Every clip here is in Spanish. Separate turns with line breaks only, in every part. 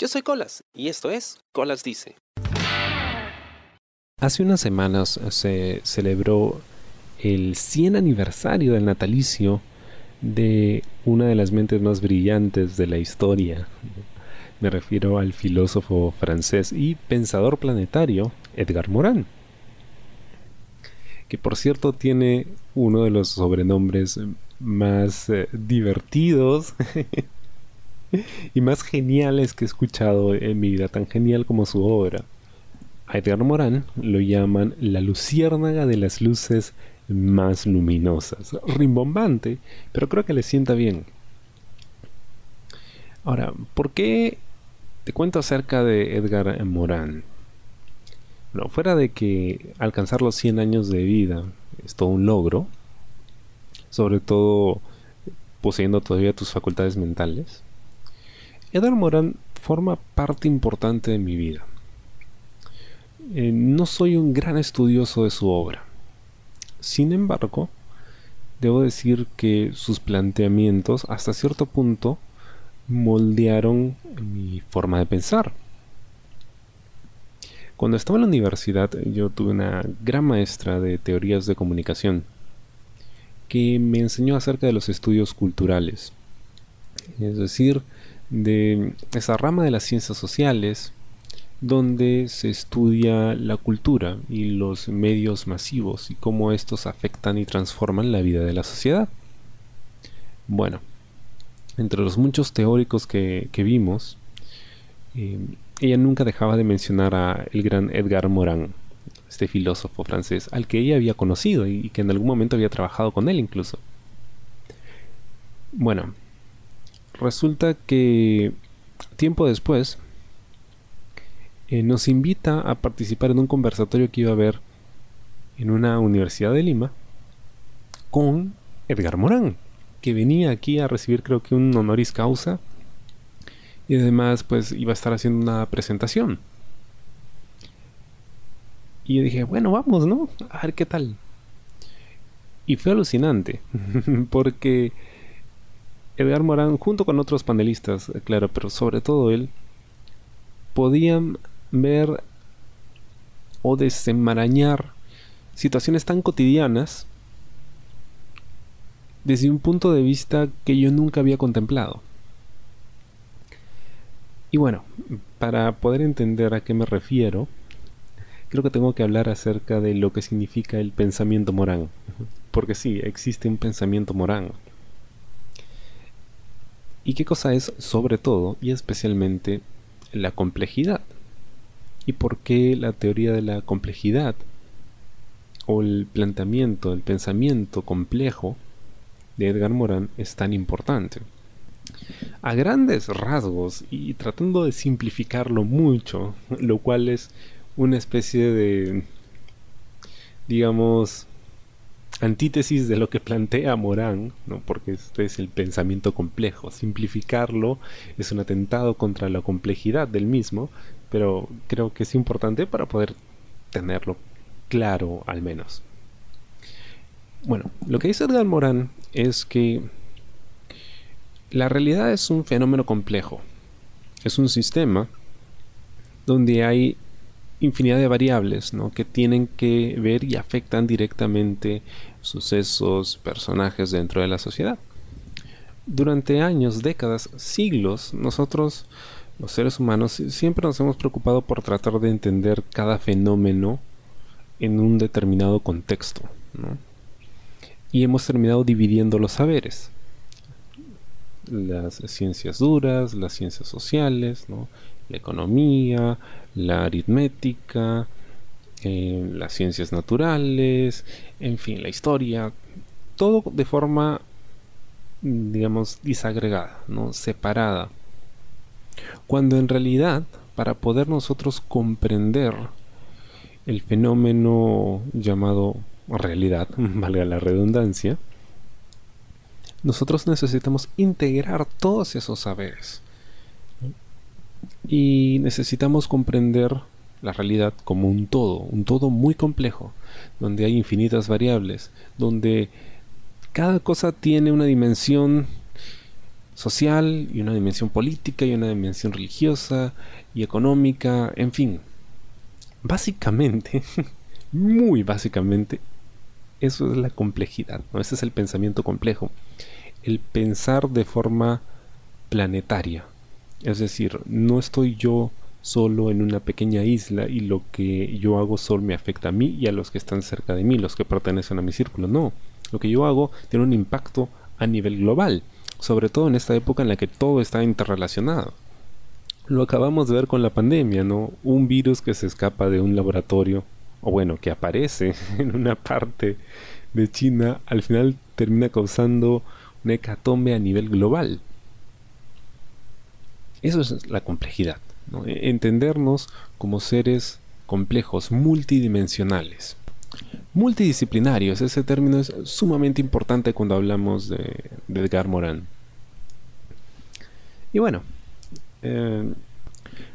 Yo soy Colas y esto es Colas Dice. Hace unas semanas se celebró el 100 aniversario del natalicio de una de las mentes más brillantes de la historia. Me refiero al filósofo francés y pensador planetario Edgar Morin, que por cierto tiene uno de los sobrenombres más eh, divertidos y más geniales que he escuchado en mi vida, tan genial como su obra. A Edgar Morin lo llaman la luciérnaga de las luces más luminosas. Rimbombante, pero creo que le sienta bien. Ahora, ¿por qué te cuento acerca de Edgar Morin? Bueno, fuera de que alcanzar los 100 años de vida es todo un logro, sobre todo poseyendo todavía tus facultades mentales, Edgar Morin forma parte importante de mi vida. Eh, no soy un gran estudioso de su obra. Sin embargo, debo decir que sus planteamientos hasta cierto punto moldearon mi forma de pensar. Cuando estaba en la universidad yo tuve una gran maestra de teorías de comunicación que me enseñó acerca de los estudios culturales, es decir, de esa rama de las ciencias sociales donde se estudia la cultura y los medios masivos y cómo estos afectan y transforman la vida de la sociedad. Bueno, entre los muchos teóricos que, vimos, eh, ella nunca dejaba de mencionar a el gran Edgar Morin, este filósofo francés, al que ella había conocido y que en algún momento había trabajado con él incluso. Bueno, resulta que tiempo después eh, nos invita a participar en un conversatorio que iba a haber en una universidad de Lima con Edgar Morán, que venía aquí a recibir creo que un honoris causa y además pues iba a estar haciendo una presentación. Y yo dije, bueno, vamos, ¿no? A ver qué tal. Y fue alucinante, porque Edgar Morán, junto con otros panelistas, eh, claro, pero sobre todo él, podían ver o desenmarañar situaciones tan cotidianas desde un punto de vista que yo nunca había contemplado. Y bueno, para poder entender a qué me refiero, creo que tengo que hablar acerca de lo que significa el pensamiento morán. Porque sí, existe un pensamiento morán. ¿Y qué cosa es sobre todo y especialmente la complejidad? ¿Y por qué la teoría de la complejidad o el planteamiento, el pensamiento complejo de Edgar Morin es tan importante? A grandes rasgos y tratando de simplificarlo mucho, lo cual es una especie de, digamos, antítesis de lo que plantea Morán, ¿no? porque este es el pensamiento complejo. Simplificarlo es un atentado contra la complejidad del mismo, pero creo que es importante para poder tenerlo claro al menos. Bueno, lo que dice Edgar Morán es que la realidad es un fenómeno complejo. Es un sistema donde hay infinidad de variables ¿no? que tienen que ver y afectan directamente sucesos, personajes dentro de la sociedad. Durante años, décadas, siglos, nosotros, los seres humanos, siempre nos hemos preocupado por tratar de entender cada fenómeno en un determinado contexto. Y hemos terminado dividiendo los saberes. Las ciencias duras, las ciencias sociales, la economía, la aritmética, eh, las ciencias naturales, en fin, la historia, todo de forma, digamos, disagregada, ¿no? separada. Cuando en realidad, para poder nosotros comprender el fenómeno llamado realidad, valga la redundancia, nosotros necesitamos integrar todos esos saberes. Y necesitamos comprender la realidad como un todo, un todo muy complejo, donde hay infinitas variables, donde cada cosa tiene una dimensión social y una dimensión política y una dimensión religiosa y económica, en fin. Básicamente, muy básicamente, eso es la complejidad, ¿no? Ese es el pensamiento complejo. El pensar de forma planetaria. Es decir, no estoy yo solo en una pequeña isla y lo que yo hago solo me afecta a mí y a los que están cerca de mí, los que pertenecen a mi círculo. No, lo que yo hago tiene un impacto a nivel global, sobre todo en esta época en la que todo está interrelacionado. Lo acabamos de ver con la pandemia, ¿no? Un virus que se escapa de un laboratorio, o bueno, que aparece en una parte de China, al final termina causando una hecatombe a nivel global. Eso es la complejidad. E-, entendernos como seres complejos, multidimensionales. Multidisciplinarios, ese término es sumamente importante cuando hablamos de, Edgar Morin. Y bueno, eh,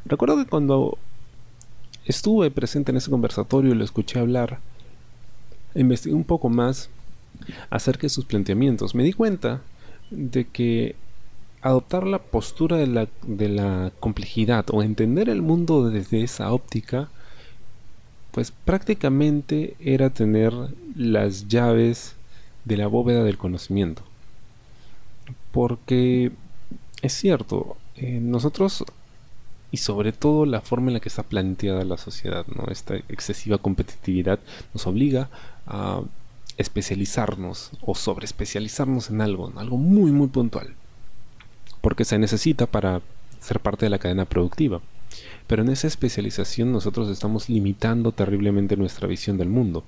recuerdo que cuando estuve presente en ese conversatorio y lo escuché hablar, investigué un poco más acerca de sus planteamientos. Me di cuenta de que adoptar la postura de la, de la complejidad o entender el mundo desde esa óptica, pues prácticamente era tener las llaves de la bóveda del conocimiento. Porque es cierto, eh, nosotros y sobre todo la forma en la que está planteada la sociedad, ¿no? esta excesiva competitividad nos obliga a especializarnos o sobreespecializarnos en algo, en algo muy muy puntual porque se necesita para ser parte de la cadena productiva. Pero en esa especialización nosotros estamos limitando terriblemente nuestra visión del mundo.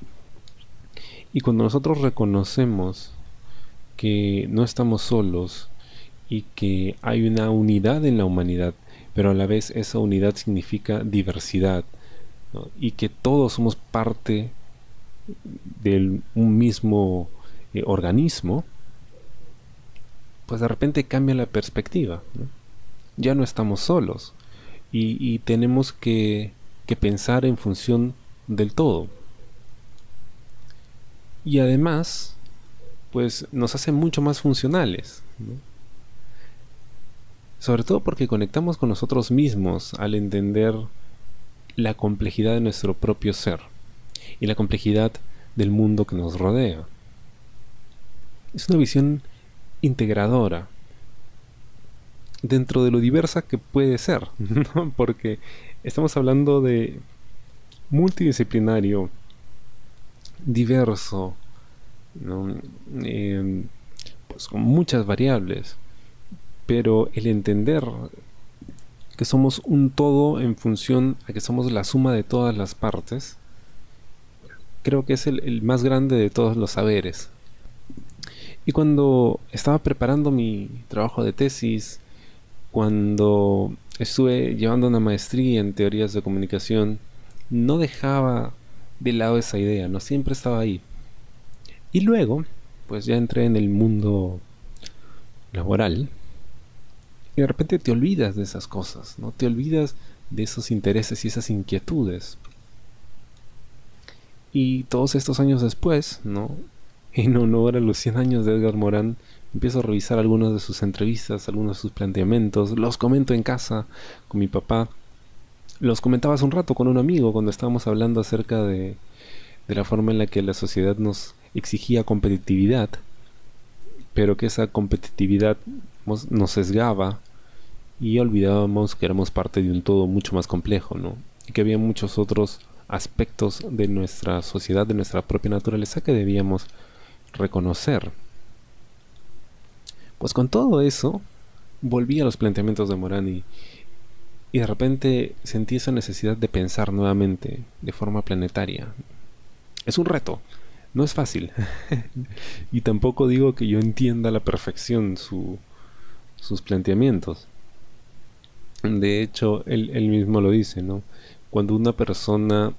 Y cuando nosotros reconocemos que no estamos solos y que hay una unidad en la humanidad, pero a la vez esa unidad significa diversidad y que todos somos parte de un mismo eh, organismo, pues de repente cambia la perspectiva. Ya no estamos solos y, tenemos que, pensar en función del todo. Y además, pues nos hace mucho más funcionales. Sobre todo porque conectamos con nosotros mismos al entender la complejidad de nuestro propio ser y la complejidad del mundo que nos rodea. Es una visión integradora dentro de lo diversa que puede ser, porque estamos hablando de multidisciplinario, diverso, em, pues con muchas variables, pero el entender que somos un todo en función a que somos la suma de todas las partes, creo que es el más grande de todos los saberes. Y cuando estaba preparando mi trabajo de tesis, cuando estuve llevando una maestría en teorías de comunicación, no dejaba de lado esa idea, no siempre estaba ahí. Y luego, pues ya entré en el mundo laboral y de repente te olvidas de esas cosas, ¿no? Te olvidas de esos intereses y esas inquietudes. Y todos estos años después, ¿no? en honor a los 100 años de Edgar Morán, empiezo a revisar algunas de sus entrevistas, algunos de sus planteamientos, los comento en casa con mi papá. Los comentaba hace un rato con un amigo cuando estábamos hablando acerca de, de la forma en la que la sociedad nos exigía competitividad, pero que esa competitividad nos sesgaba y olvidábamos que éramos parte de un todo mucho más complejo, ¿no? Y que había muchos otros aspectos de nuestra sociedad, de nuestra propia naturaleza que debíamos reconocer. Pues con todo eso, volví a los planteamientos de Morani y de repente sentí esa necesidad de pensar nuevamente de forma planetaria. Es un reto, no es fácil. y tampoco digo que yo entienda a la perfección sus planteamientos. De hecho, él, él mismo lo dice, ¿no? Cuando una persona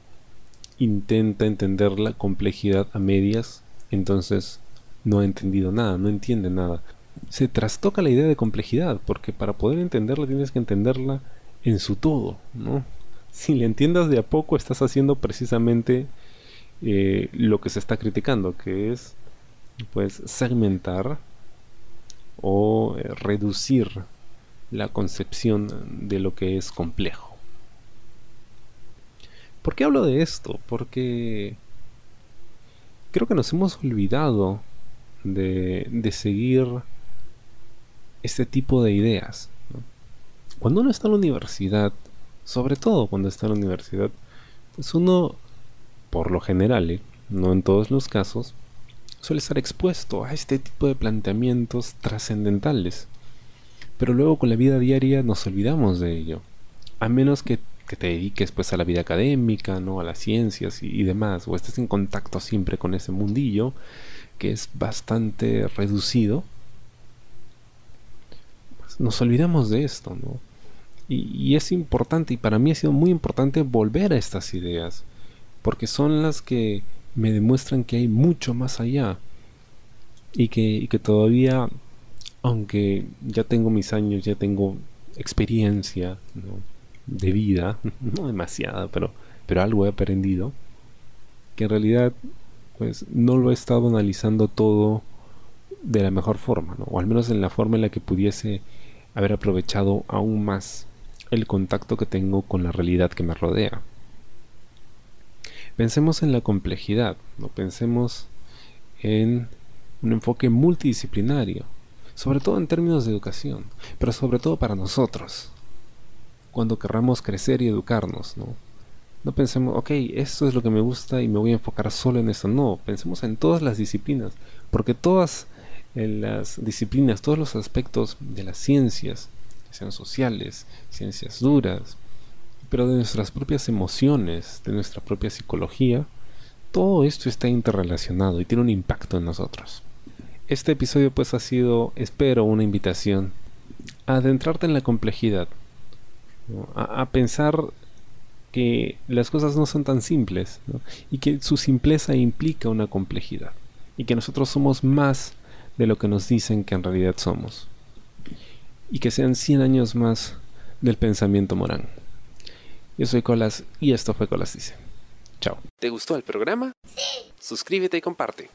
intenta entender la complejidad a medias, entonces no ha entendido nada, no entiende nada. Se trastoca la idea de complejidad, porque para poder entenderla tienes que entenderla en su todo, ¿no? Si le entiendas de a poco, estás haciendo precisamente eh, lo que se está criticando, que es pues segmentar o eh, reducir la concepción de lo que es complejo. ¿Por qué hablo de esto? Porque creo que nos hemos olvidado de, de seguir este tipo de ideas. Cuando uno está en la universidad, sobre todo cuando está en la universidad, pues uno, por lo general, ¿eh? no en todos los casos, suele estar expuesto a este tipo de planteamientos trascendentales. Pero luego con la vida diaria nos olvidamos de ello. A menos que, te dediques pues a la vida académica, ¿no? a las ciencias y, y, demás, o estés en contacto siempre con ese mundillo que es bastante reducido. Pues nos olvidamos de esto, ¿no? Y, es importante, y para mí ha sido muy importante volver a estas ideas, porque son las que me demuestran que hay mucho más allá y que, que todavía, aunque ya tengo mis años, ya tengo experiencia de vida, no demasiada, pero, pero algo he aprendido, que en realidad pues no lo he estado analizando todo de la mejor forma, o al menos en la forma en la que pudiese haber aprovechado aún más el contacto que tengo con la realidad que me rodea. Pensemos en la complejidad, no pensemos en un enfoque multidisciplinario, sobre todo en términos de educación, pero sobre todo para nosotros, cuando querramos crecer y educarnos, ¿no? Pensemos, ok, esto es lo que me gusta y me voy a enfocar solo en eso. No, pensemos en todas las disciplinas, porque todas eh, las disciplinas, todos los aspectos de las ciencias, sean sociales, ciencias duras, pero de nuestras propias emociones, de nuestra propia psicología, todo esto está interrelacionado y tiene un impacto en nosotros. Este episodio pues ha sido, espero, una invitación a adentrarte en la complejidad, a, pensar que las cosas no son tan simples y que su simpleza implica una complejidad y que nosotros somos más de lo que nos dicen que en realidad somos y que sean 100 años más del pensamiento morán. Yo soy Colas y esto fue Colas Dice. Chao. ¿Te gustó el programa? Sí. Suscríbete y comparte.